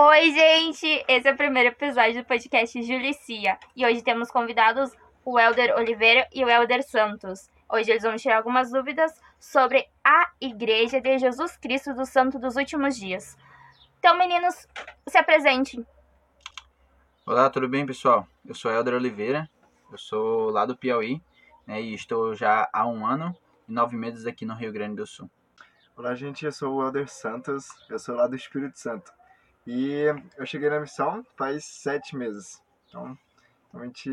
Oi, gente! Esse é o primeiro episódio do podcast Julicia. E hoje temos convidados o Elder Oliveira e o Elder Santos. Hoje eles vão tirar algumas dúvidas sobre a Igreja de Jesus Cristo do Santo dos Últimos Dias. Então, meninos, se apresentem. Olá, tudo bem, pessoal? Eu sou Elder Oliveira, eu sou lá do Piauí né, e estou já há um ano e nove meses aqui no Rio Grande do Sul. Olá, gente, eu sou o Elder Santos, eu sou lá do Espírito Santo. E eu cheguei na missão faz sete meses. Então, realmente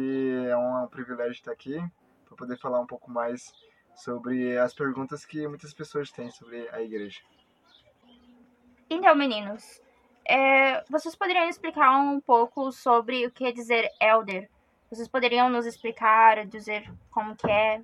é um privilégio estar aqui para poder falar um pouco mais sobre as perguntas que muitas pessoas têm sobre a igreja. Então, meninos, é, vocês poderiam explicar um pouco sobre o que é dizer elder? Vocês poderiam nos explicar, dizer como que é?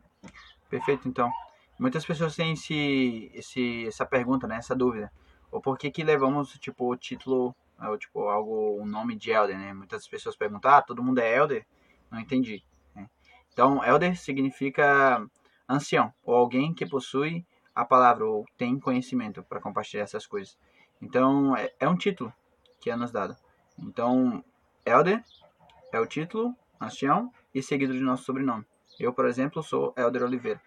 Perfeito, então. Muitas pessoas têm esse, esse, essa pergunta, né, essa dúvida. Ou por que que levamos, tipo, o título, ou, tipo, algo, o nome de elder, né? Muitas pessoas perguntam, ah, todo mundo é elder? Não entendi. Né? Então, elder significa ancião, ou alguém que possui a palavra, ou tem conhecimento para compartilhar essas coisas. Então, é, é um título que é nos dado. Então, elder é o título, ancião, e seguido de nosso sobrenome. Eu, por exemplo, sou Elder Oliveira.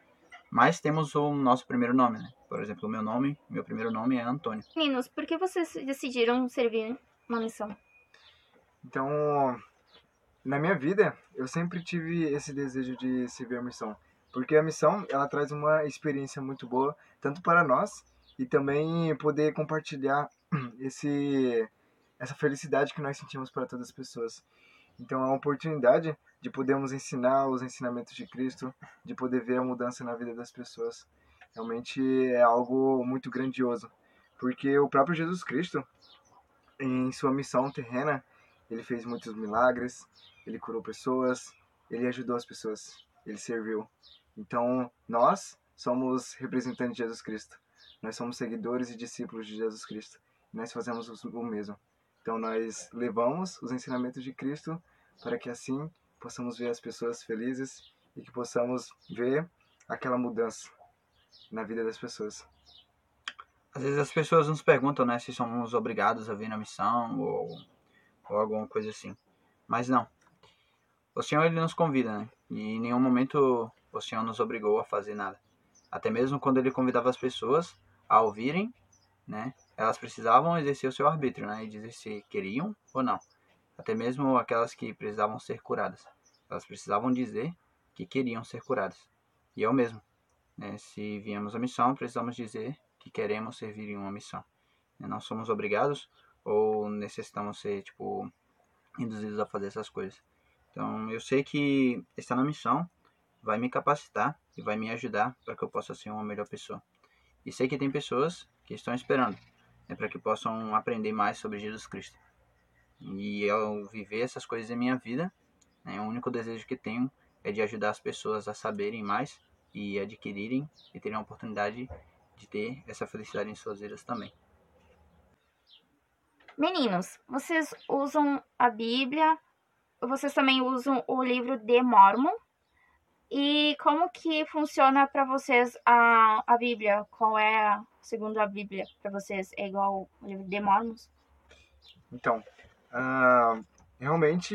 Mas temos o nosso primeiro nome, né? Por exemplo, o meu nome, meu primeiro nome é Antônio. Meninos, por que vocês decidiram servir uma missão? Então, na minha vida, eu sempre tive esse desejo de servir a missão. Porque a missão, ela traz uma experiência muito boa, tanto para nós, e também poder compartilhar esse, essa felicidade que nós sentimos para todas as pessoas. Então é uma oportunidade de podermos ensinar os ensinamentos de Cristo, de poder ver a mudança na vida das pessoas. Realmente é algo muito grandioso, porque o próprio Jesus Cristo, em sua missão terrena, ele fez muitos milagres, ele curou pessoas, ele ajudou as pessoas, ele serviu. Então, nós somos representantes de Jesus Cristo. Nós somos seguidores e discípulos de Jesus Cristo. E nós fazemos o mesmo. Então nós levamos os ensinamentos de Cristo para que assim possamos ver as pessoas felizes e que possamos ver aquela mudança na vida das pessoas. Às vezes as pessoas nos perguntam, né, se somos obrigados a vir na missão ou, ou alguma coisa assim. Mas não. O Senhor ele nos convida, né? E em nenhum momento o Senhor nos obrigou a fazer nada. Até mesmo quando ele convidava as pessoas a ouvirem, né? elas precisavam exercer o seu arbítrio, né? E dizer se queriam ou não. Até mesmo aquelas que precisavam ser curadas. Elas precisavam dizer que queriam ser curadas. E eu mesmo. Né? Se viemos à missão, precisamos dizer que queremos servir em uma missão. Não somos obrigados ou necessitamos ser, tipo, induzidos a fazer essas coisas. Então, eu sei que estar na missão vai me capacitar e vai me ajudar para que eu possa ser uma melhor pessoa. E sei que tem pessoas que estão esperando né, para que possam aprender mais sobre Jesus Cristo. E ao viver essas coisas em minha vida, né, o único desejo que tenho é de ajudar as pessoas a saberem mais e adquirirem e terem a oportunidade de ter essa felicidade em suas vidas também. Meninos, vocês usam a Bíblia, vocês também usam o livro de Mormon. E como que funciona para vocês a, a Bíblia? Qual é segundo a Bíblia, para vocês é igual o livro de Mormons? Então, uh, realmente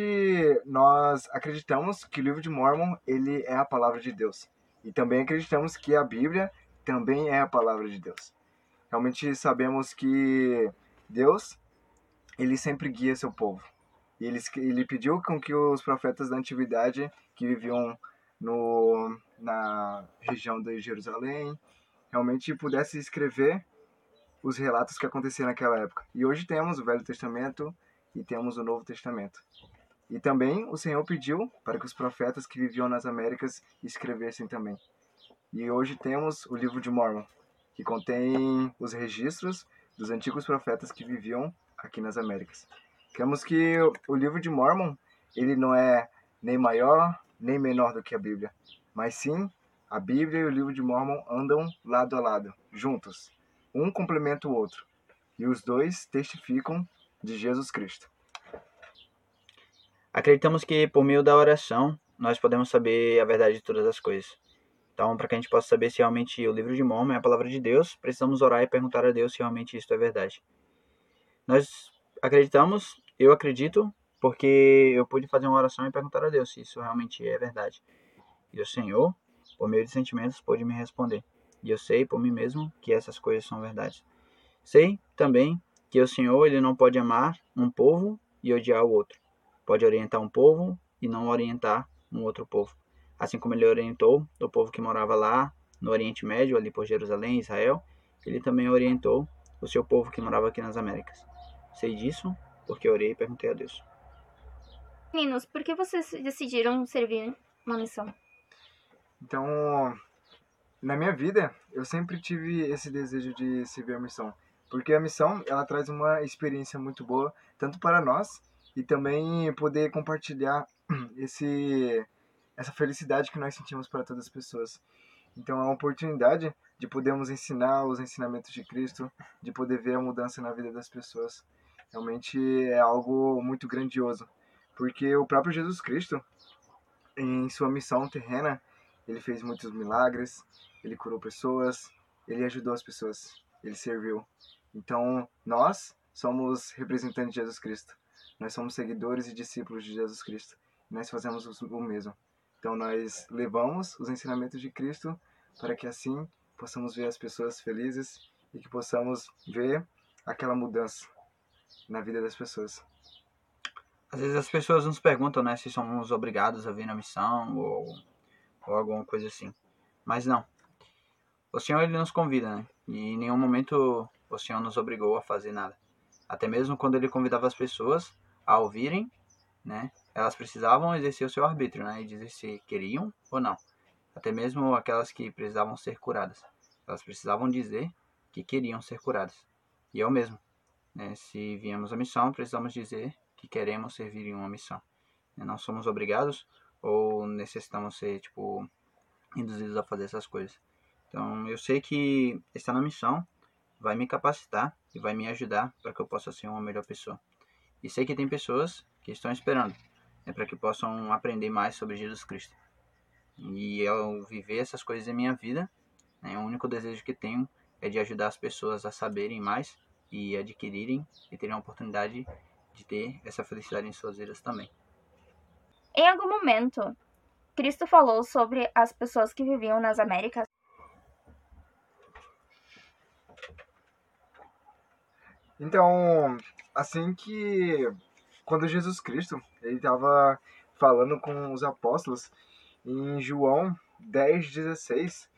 nós acreditamos que o livro de Mormon ele é a palavra de Deus e também acreditamos que a Bíblia também é a palavra de Deus. Realmente sabemos que Deus ele sempre guia seu povo. E ele, ele pediu com que os profetas da antiguidade que viviam no, na região de Jerusalém, realmente pudesse escrever os relatos que aconteciam naquela época. E hoje temos o Velho Testamento e temos o Novo Testamento. E também o Senhor pediu para que os profetas que viviam nas Américas escrevessem também. E hoje temos o livro de Mormon, que contém os registros dos antigos profetas que viviam aqui nas Américas. Cremos que o livro de Mormon, ele não é nem maior nem menor do que a Bíblia, mas sim a Bíblia e o livro de Mormon andam lado a lado, juntos. Um complementa o outro. E os dois testificam de Jesus Cristo. Acreditamos que por meio da oração nós podemos saber a verdade de todas as coisas. Então, para que a gente possa saber se realmente o livro de Mormon é a palavra de Deus, precisamos orar e perguntar a Deus se realmente isso é verdade. Nós acreditamos, eu acredito, porque eu pude fazer uma oração e perguntar a Deus se isso realmente é verdade. E o Senhor, por meio de sentimentos, pôde me responder. E eu sei por mim mesmo que essas coisas são verdades. Sei também que o Senhor ele não pode amar um povo e odiar o outro. Pode orientar um povo e não orientar um outro povo. Assim como ele orientou o povo que morava lá no Oriente Médio, ali por Jerusalém, Israel, ele também orientou o seu povo que morava aqui nas Américas. Sei disso porque orei e perguntei a Deus. Meninos, por que vocês decidiram servir uma missão? Então, na minha vida, eu sempre tive esse desejo de servir a missão, porque a missão ela traz uma experiência muito boa tanto para nós e também poder compartilhar esse essa felicidade que nós sentimos para todas as pessoas. Então é uma oportunidade de podermos ensinar os ensinamentos de Cristo, de poder ver a mudança na vida das pessoas. Realmente é algo muito grandioso, porque o próprio Jesus Cristo, em sua missão terrena, ele fez muitos milagres, ele curou pessoas, ele ajudou as pessoas, ele serviu. Então, nós somos representantes de Jesus Cristo. Nós somos seguidores e discípulos de Jesus Cristo. E nós fazemos o mesmo. Então, nós levamos os ensinamentos de Cristo para que assim possamos ver as pessoas felizes e que possamos ver aquela mudança na vida das pessoas. Às vezes as pessoas nos perguntam, né, se somos obrigados a vir na missão ou ou alguma coisa assim. Mas não. O Senhor ele nos convida, né? E em nenhum momento o Senhor nos obrigou a fazer nada. Até mesmo quando ele convidava as pessoas a ouvirem, né? Elas precisavam exercer o seu arbítrio, né? E dizer se queriam ou não. Até mesmo aquelas que precisavam ser curadas. Elas precisavam dizer que queriam ser curadas. E o mesmo. Né? Se viemos à missão, precisamos dizer que queremos servir em uma missão. Não somos obrigados ou necessitamos ser, tipo, induzidos a fazer essas coisas. Então, eu sei que estar na missão vai me capacitar e vai me ajudar para que eu possa ser uma melhor pessoa. E sei que tem pessoas que estão esperando né, para que possam aprender mais sobre Jesus Cristo. E ao viver essas coisas em minha vida, né, o único desejo que tenho é de ajudar as pessoas a saberem mais e adquirirem e terem a oportunidade de ter essa felicidade em suas vidas também. Em algum momento, Cristo falou sobre as pessoas que viviam nas Américas. Então, assim que quando Jesus Cristo ele estava falando com os apóstolos em João 10:16,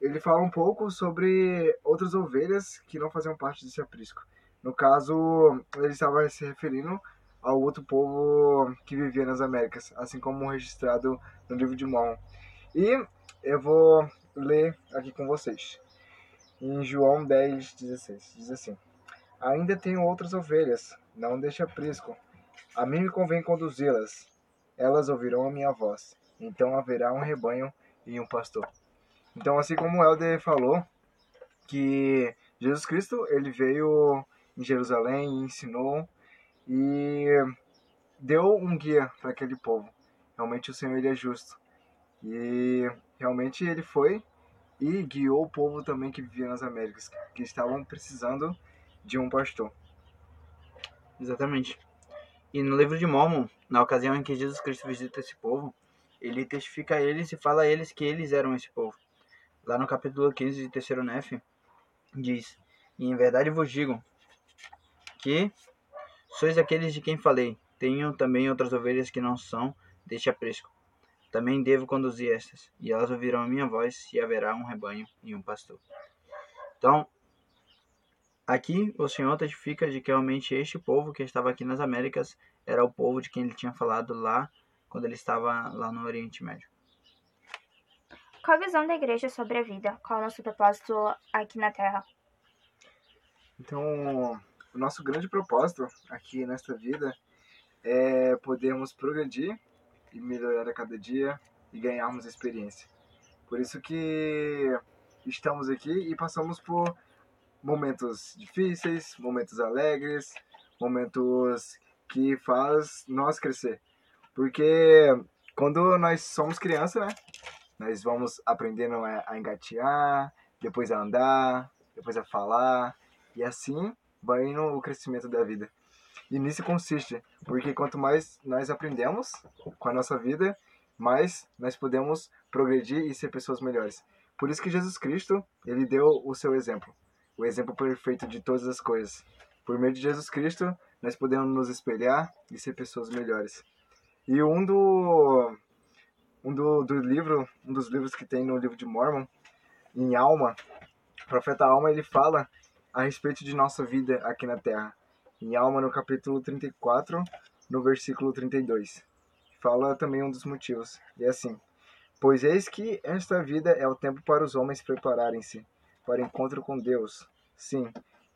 ele fala um pouco sobre outras ovelhas que não faziam parte desse aprisco. No caso, ele estava se referindo ao outro povo que vivia nas Américas, assim como registrado no livro de Mormon. E eu vou ler aqui com vocês. Em João 10, 16, diz assim: Ainda tenho outras ovelhas, não deixe aprisco. A mim me convém conduzi-las. Elas ouvirão a minha voz. Então haverá um rebanho e um pastor. Então, assim como o Helder falou, que Jesus Cristo ele veio em Jerusalém e ensinou e deu um guia para aquele povo. Realmente o Senhor ele é justo. E realmente ele foi e guiou o povo também que vivia nas Américas, que estavam precisando de um pastor. Exatamente. E no livro de Mormon, na ocasião em que Jesus Cristo visita esse povo, ele testifica a eles e fala a eles que eles eram esse povo. Lá no capítulo 15 de Terceiro Nefe, diz: E em verdade vos digo que Sois aqueles de quem falei. Tenho também outras ovelhas que não são deste aprisco. Também devo conduzir estas, e elas ouvirão a minha voz, e haverá um rebanho e um pastor. Então, aqui o Senhor testifica de que realmente este povo que estava aqui nas Américas era o povo de quem ele tinha falado lá, quando ele estava lá no Oriente Médio. Qual a visão da igreja sobre a vida? Qual é o nosso propósito aqui na Terra? Então, o nosso grande propósito aqui nesta vida é podermos progredir e melhorar a cada dia e ganharmos experiência. Por isso que estamos aqui e passamos por momentos difíceis, momentos alegres, momentos que faz nós crescer. Porque quando nós somos criança, né? Nós vamos aprendendo a engatear, depois a andar, depois a falar, e assim vai no crescimento da vida. E nisso consiste, porque quanto mais nós aprendemos com a nossa vida, mais nós podemos progredir e ser pessoas melhores. Por isso que Jesus Cristo, ele deu o seu exemplo, o exemplo perfeito de todas as coisas. Por meio de Jesus Cristo, nós podemos nos espelhar e ser pessoas melhores. E um do um do, do livro, um dos livros que tem no livro de Mormon, em Alma, o profeta Alma, ele fala a respeito de nossa vida aqui na Terra. Em Alma, no capítulo 34, no versículo 32. Fala também um dos motivos. E é assim: Pois eis que esta vida é o tempo para os homens prepararem-se para encontro com Deus. Sim,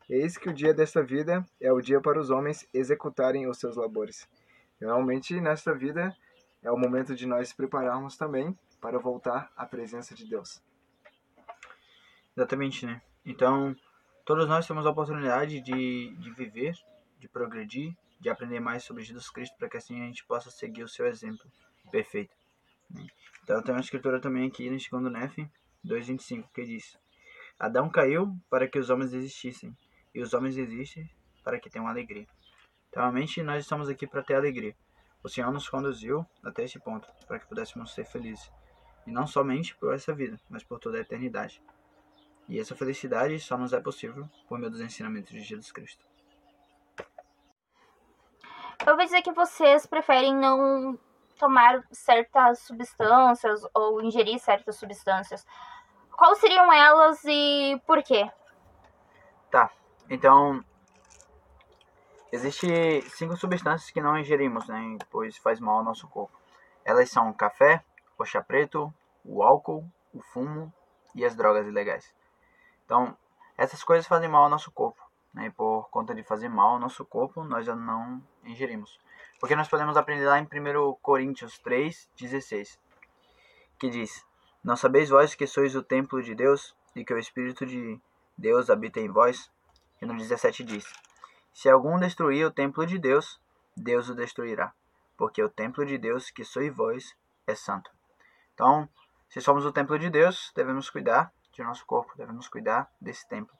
eis que o dia desta vida é o dia para os homens executarem os seus labores. Realmente, nesta vida, é o momento de nós prepararmos também para voltar à presença de Deus. Exatamente, né? Então, todos nós temos a oportunidade de, de viver, de progredir, de aprender mais sobre Jesus Cristo, para que assim a gente possa seguir o seu exemplo perfeito. Né? Então, tem uma escritura também aqui no segundo Nef 2,25, que diz: Adão caiu para que os homens existissem, e os homens existem para que tenham alegria. Então, realmente, nós estamos aqui para ter alegria. O Senhor nos conduziu até esse ponto para que pudéssemos ser felizes. E não somente por essa vida, mas por toda a eternidade. E essa felicidade só nos é possível por meio dos ensinamentos de Jesus Cristo. Eu vou dizer que vocês preferem não tomar certas substâncias ou ingerir certas substâncias. Quais seriam elas e por quê? Tá, então Existem cinco substâncias que não ingerimos, né, pois faz mal ao nosso corpo. Elas são o café, o chá preto, o álcool, o fumo e as drogas ilegais. Então, essas coisas fazem mal ao nosso corpo. Né, e por conta de fazer mal ao nosso corpo, nós já não ingerimos. Porque nós podemos aprender lá em 1 Coríntios 3, 16, que diz: Não sabeis vós que sois o templo de Deus e que o Espírito de Deus habita em vós? E no 17 diz: se algum destruir o templo de Deus, Deus o destruirá, porque o templo de Deus que sois vós é santo. Então, se somos o templo de Deus, devemos cuidar de nosso corpo, devemos cuidar desse templo.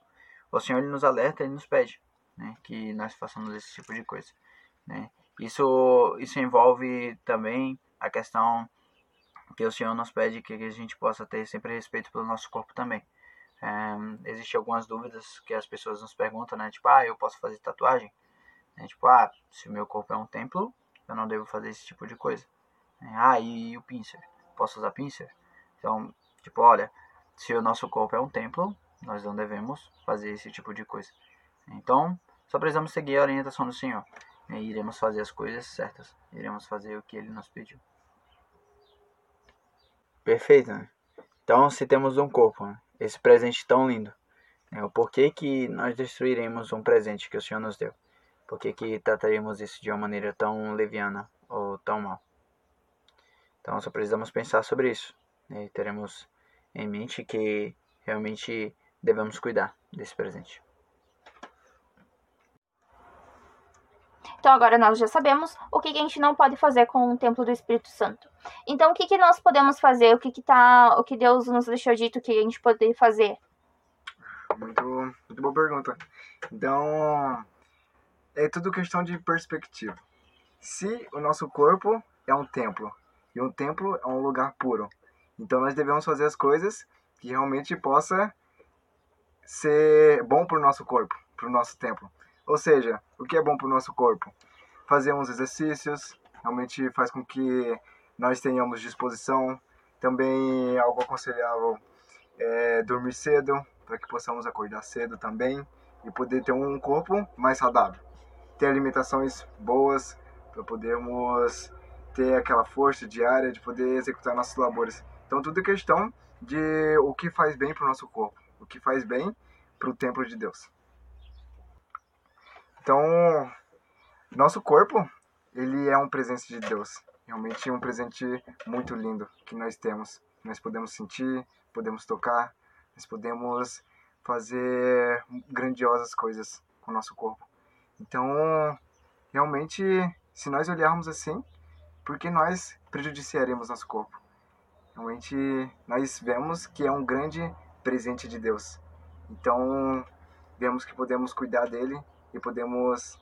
O Senhor ele nos alerta e nos pede né, que nós façamos esse tipo de coisa. Né? Isso, isso envolve também a questão que o Senhor nos pede que a gente possa ter sempre respeito pelo nosso corpo também. É, Existem algumas dúvidas que as pessoas nos perguntam, né? Tipo, ah, eu posso fazer tatuagem? É, tipo, ah, se o meu corpo é um templo, eu não devo fazer esse tipo de coisa. É, ah, e, e o pincer? Posso usar pincer? Então, tipo, olha, se o nosso corpo é um templo, nós não devemos fazer esse tipo de coisa. Então, só precisamos seguir a orientação do Senhor. E iremos fazer as coisas certas. Iremos fazer o que Ele nos pediu. Perfeito, né? Então, se temos um corpo, né? esse presente tão lindo. É, o porquê que nós destruiremos um presente que o Senhor nos deu? Por que, que trataremos isso de uma maneira tão leviana ou tão mal? Então só precisamos pensar sobre isso. Né? E teremos em mente que realmente devemos cuidar desse presente. Então agora nós já sabemos o que, que a gente não pode fazer com o templo do Espírito Santo. Então o que, que nós podemos fazer? O que, que tá. O que Deus nos deixou dito que a gente pode fazer? Muito, muito boa pergunta. Então, é tudo questão de perspectiva. Se o nosso corpo é um templo, e um templo é um lugar puro, então nós devemos fazer as coisas que realmente possa ser bom para o nosso corpo, para o nosso templo. Ou seja, o que é bom para o nosso corpo? Fazer uns exercícios, realmente faz com que nós tenhamos disposição. Também algo aconselhável é dormir cedo, para que possamos acordar cedo também e poder ter um corpo mais saudável. Ter alimentações boas para podermos ter aquela força diária de poder executar nossos labores. Então tudo é questão de o que faz bem para o nosso corpo, o que faz bem para o templo de Deus. Então, nosso corpo, ele é um presente de Deus. Realmente um presente muito lindo que nós temos. Nós podemos sentir, podemos tocar, nós podemos fazer grandiosas coisas com o nosso corpo. Então, realmente, se nós olharmos assim, por que nós prejudiciaremos nosso corpo? Realmente, nós vemos que é um grande presente de Deus. Então, vemos que podemos cuidar dele e podemos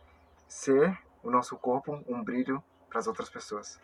ser o nosso corpo um brilho para as outras pessoas.